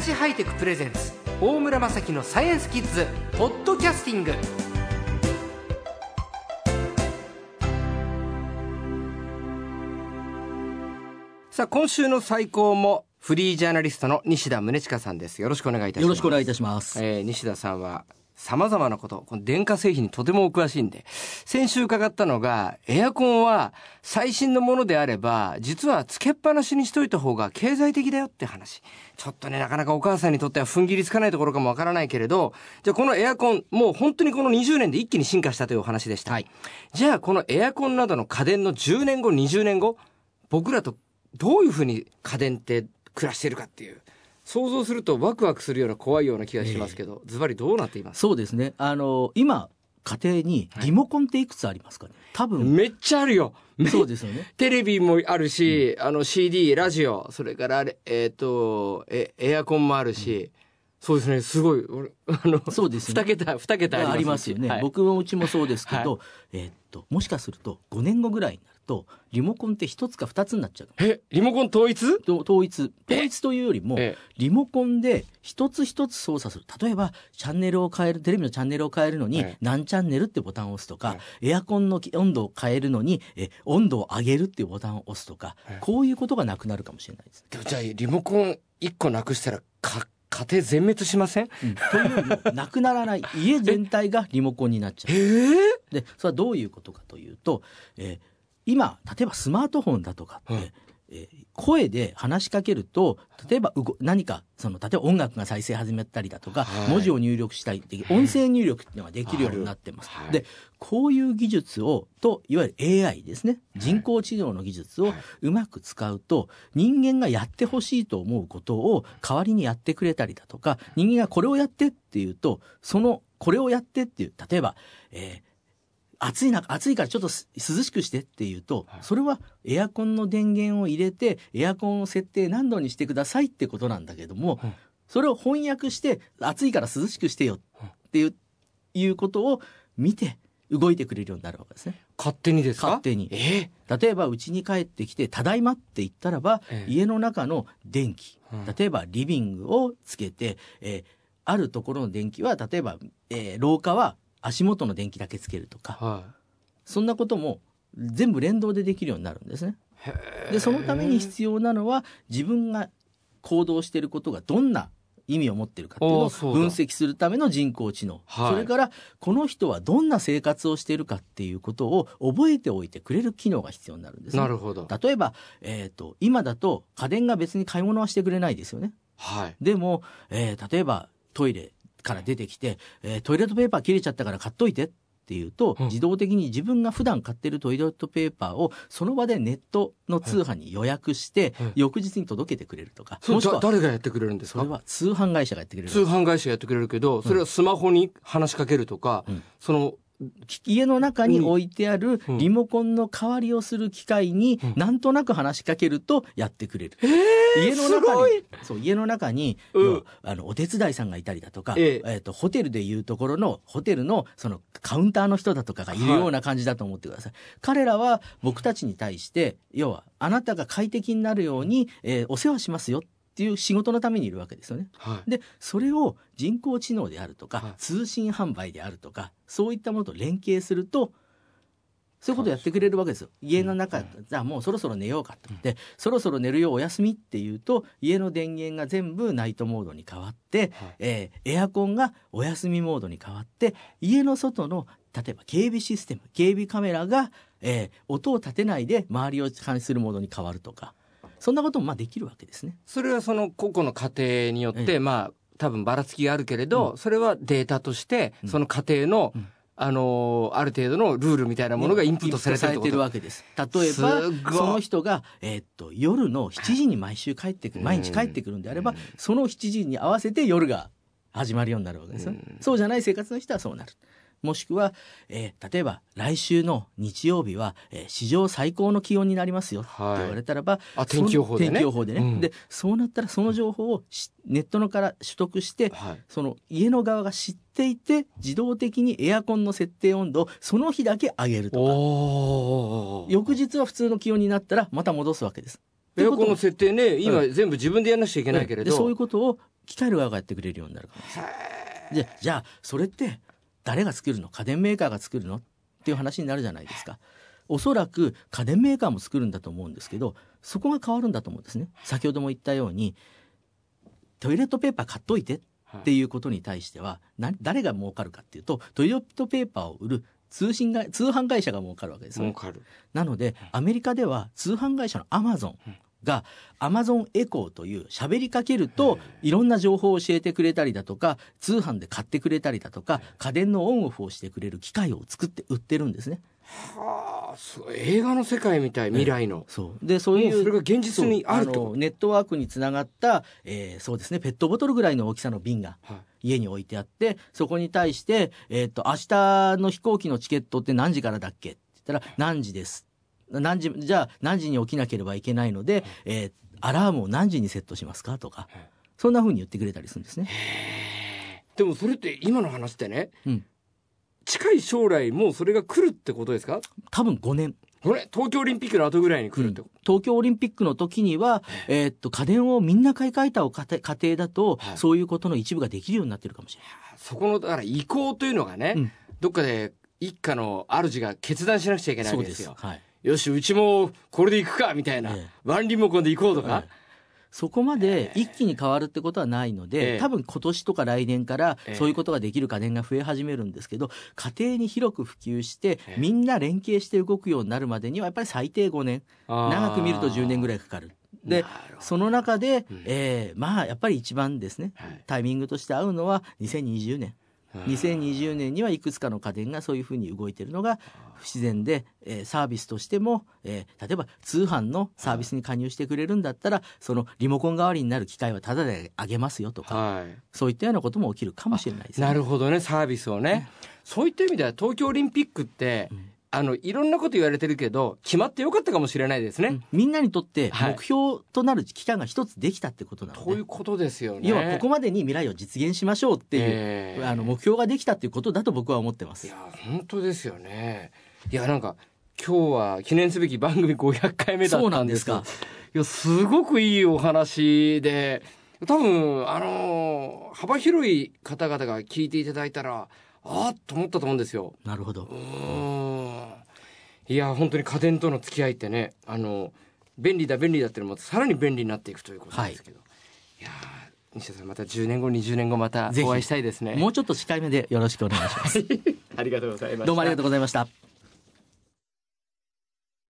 ハイテクプレゼンツ大村雅樹のサイエンスキッズポッドキャスティング。さあ今週の最高もフリージャーナリストの西田宗近さんです。よろしくお願いいたします。よろしくお願いいたします。えー西田さんは様々なこと、この電化製品にとてもお詳しいんで、先週伺ったのが、エアコンは最新のものであれば、実はつけっぱなしにしといた方が経済的だよって話。ちょっとね、なかなかお母さんにとっては踏ん切りつかないところかもわからないけれど、じゃあこのエアコン、もう本当にこの20年で一気に進化したというお話でした。はいじゃあこのエアコンなどの家電の10年後、20年後、僕らとどういうふうに家電って暮らしているかっていう。想像するとワクワクするような怖いような気がしますけど、ズバリどうなっています？そうですね。あの今家庭にリモコンっていくつありますかね？多分めっちゃあるよ。めそうですよね。テレビもあるし、あの CD、ラジオ、それからえっ、と、え、エアコンもあるし、そうですね、すごい、俺 あの、そうですね。二桁、二桁ありますよね。はい。僕もうちもそうですけど、はえーっともしかすると5年後ぐらいになるとリモコンって一つか二つになっちゃう。え、リモコン統一？と統一。統一というよりもえリモコンで一つ一つ操作する。例えばチャンネルを変えるテレビのチャンネルを変えるのにええ。何チャンネルってボタンを押すとかエアコンの温度を変えるのにえ温度を上げるっていうボタンを押すとかええ。こういうことがなくなるかもしれないです。じゃあ、リモコン一個なくしたら、か、家庭全滅しません？うん。というよりも なくならない家全体がリモコンになっちゃう。ええでそれはどういうことかというと、えー今例えばスマートフォンだとかって、うんえー声で話しかけると例えばうご何かその例えば音楽が再生始めたりだとか、はい。文字を入力したりって音声入力っていうのができるようになってます。はい。でこういう技術をといわゆる AI ですね。人工知能の技術をうまく使うと人間がやってほしいと思うことを代わりにやってくれたりだとか人間がこれをやってっていうとそのこれをやってっていう例えば、えー暑い中暑いからちょっとす涼しくしてっていうと、はい。それはエアコンの電源を入れてエアコンを設定何度にしてくださいってことなんだけども、うん。それを翻訳して暑いから涼しくしてよっていう,、いうことを見て動いてくれるようになるわけですね。勝手にですか？勝手に。え？例えば家に帰ってきて「ただいま」って言ったらば、ええ。家の中の電気うん。例えばリビングをつけて、えーあるところの電気は例えば、えー廊下は足元の電気だけつけるとかはそんなことも全部連動でできるようになるんですね。でそのために必要なのは自分が行動していることがどんな意味を持っているかっていうのを分析するための人工知能、はい。それからこの人はどんな生活をしているかっていうことを覚えておいてくれる機能が必要になるんですね。なるほど。例えば、えー、と今だと家電が別に買い物はしてくれないですよね。はい。でも、えー例えばトイレから出てきて、えートイレットペーパー切れちゃったから買っといてっていうと、うん。自動的に自分が普段買ってるトイレットペーパーをその場でネットの通販に予約して、はい翌日に届けてくれるとか、それだもしくは誰がやってくれるんですか？それは通販会社がやってくれる。通販会社やってくれるけど、それはスマホに話しかけるとか、うん。その、家の中に置いてあるうん。リモコンの代わりをする機械にうん。なんとなく話しかけるとやってくれる。家のす中にそう家の中に、うん。あのお手伝いさんがいたりだとか、ええ。えーとホテルでいうところのホテルのそのカウンターの人だとかがいるような感じだと思ってください。彼らは僕たちに対して要はあなたが快適になるように、えーお世話しますよっていう仕事のためにいるわけですよね。はい。でそれを人工知能であるとか、はい通信販売であるとかそういったものと連携するとそういうことをやってくれるわけですよ。家の中、じゃあもうそろそろ寝ようかと。で、そろそろ寝るよお休みっていうと、家の電源が全部ナイトモードに変わって、はいえーエアコンがお休みモードに変わって、家の外の、例えば警備システム、警備カメラが、えー音を立てないで周りを監視するモードに変わるとか、そんなこともまあできるわけですね。それはその個々の家庭によって、ええ。まあ、多分ばらつきがあるけれど、うそれはデータとして、うん。その家庭の、うん。あのーある程度のルールみたいなものがインプットされてるわけです。例えすばその人が、えーっと夜の7時に毎週帰ってくる 毎日帰ってくるんであれば、うん。その7時に合わせて夜が始まるようになるわけですよ、うん。そうじゃない生活の人はそうなる。もしくは、えー例えば来週の日曜日は、えー史上最高の気温になりますよって言われたらば、あ天気予報でね。その天気予報でね、うん。でそうなったらその情報をしネットのから取得してはい。その家の側が知っていて自動的にエアコンの設定温度をその日だけ上げるとか。翌日は普通の気温になったらまた戻すわけです。エアコンの設定ね今全部自分でやらなくちゃいけないけれど、そういうことを機械の側がやってくれるようになるかもしれない。でじゃあそれって誰が作るの？家電メーカーが作るの？っていう話になるじゃないですか。おそらく家電メーカーも作るんだと思うんですけどそこが変わるんだと思うんですね。先ほども言ったようにトイレットペーパー買っといてってい。うことに対しては、な誰が儲かるかっていうとトイレットペーパーを売る通信が通販会社が儲かるわけですよ、儲かる。なのでアメリカでは通販会社のアマゾンがアマゾンエコーという喋りかけるといろんな情報を教えてくれたりだとか通販で買ってくれたりだとか家電のオンオフをしてくれる機械を作って売ってるんですね。はあすごい。映画の世界みたい未来の、そう。でそういうそれが現実にあると。ネットワークにつながった、えーそうですねペットボトルぐらいの大きさの瓶がはい。家に置いてあってそこに対して、えー、と明日の飛行機のチケットって何時からだっけって言ったら何時です何時じゃあ何時に起きなければいけないので、えーアラームを何時にセットしますかとか、はい。そんな風に言ってくれたりするんですね。でもそれって今の話ってね、うん。近い将来もうそれが来るってことですか？多分5年。これ東京オリンピックの後ぐらいに来るってこ東京オリンピックの時には、えーっと家電をみんな買い替えたお家庭だと、はい。そういうことの一部ができるようになってるかもしれない。とそこのだから移行というのがね、うん。どっかで一家の主が決断しなくちゃいけないわそうでけですよ。す。はいよしうちもこれで行くかみたいな、ええ。ワンリモコンで行こうとか、はいそこまで一気に変わるってことはないので、ええ。多分今年とか来年からええ。そういうことができる家電が増え始めるんですけど家庭に広く普及してええ。みんな連携して動くようになるまでにはやっぱり最低5年。長く見ると10年ぐらいかかる。でその中で、うん。えーまあやっぱり一番ですね。はい。タイミングとして合うのは2020年2020年にはいくつかの家電がそういうふうに動いているのが不自然で、えーサービスとしても、えー例えば通販のサービスに加入してくれるんだったらそのリモコン代わりになる機械はタダであげますよとかはい。そういったようなことも起きるかもしれないですね。なるほどねサービスをね、そういった意味では東京オリンピックって、うんあのいろんなこと言われてるけど決まってよかったかもしれないですね、うん。みんなにとってはい。目標となる期間が一つできたってことなので、ということですよね。要はここまでに未来を実現しましょうっていう、ええ。あの目標ができたっていうことだと僕は思ってます。いや。本当ですよね。いやなんか今日は記念すべき番組500回目だったんです。か。いやすごくいいお話で。多分あの幅広い方々が聞いていただいたらあっと思ったと思うんですよ。なるほど。いや本当に家電との付き合いってねあの便利だ便利だっていうのもさらに便利になっていくということですけど、い、やー西田さんまた10年後20年後またお会いしたいですね。もうちょっと近い目でよろしくお願いします。ありがとうございました。どうもありがとうございました。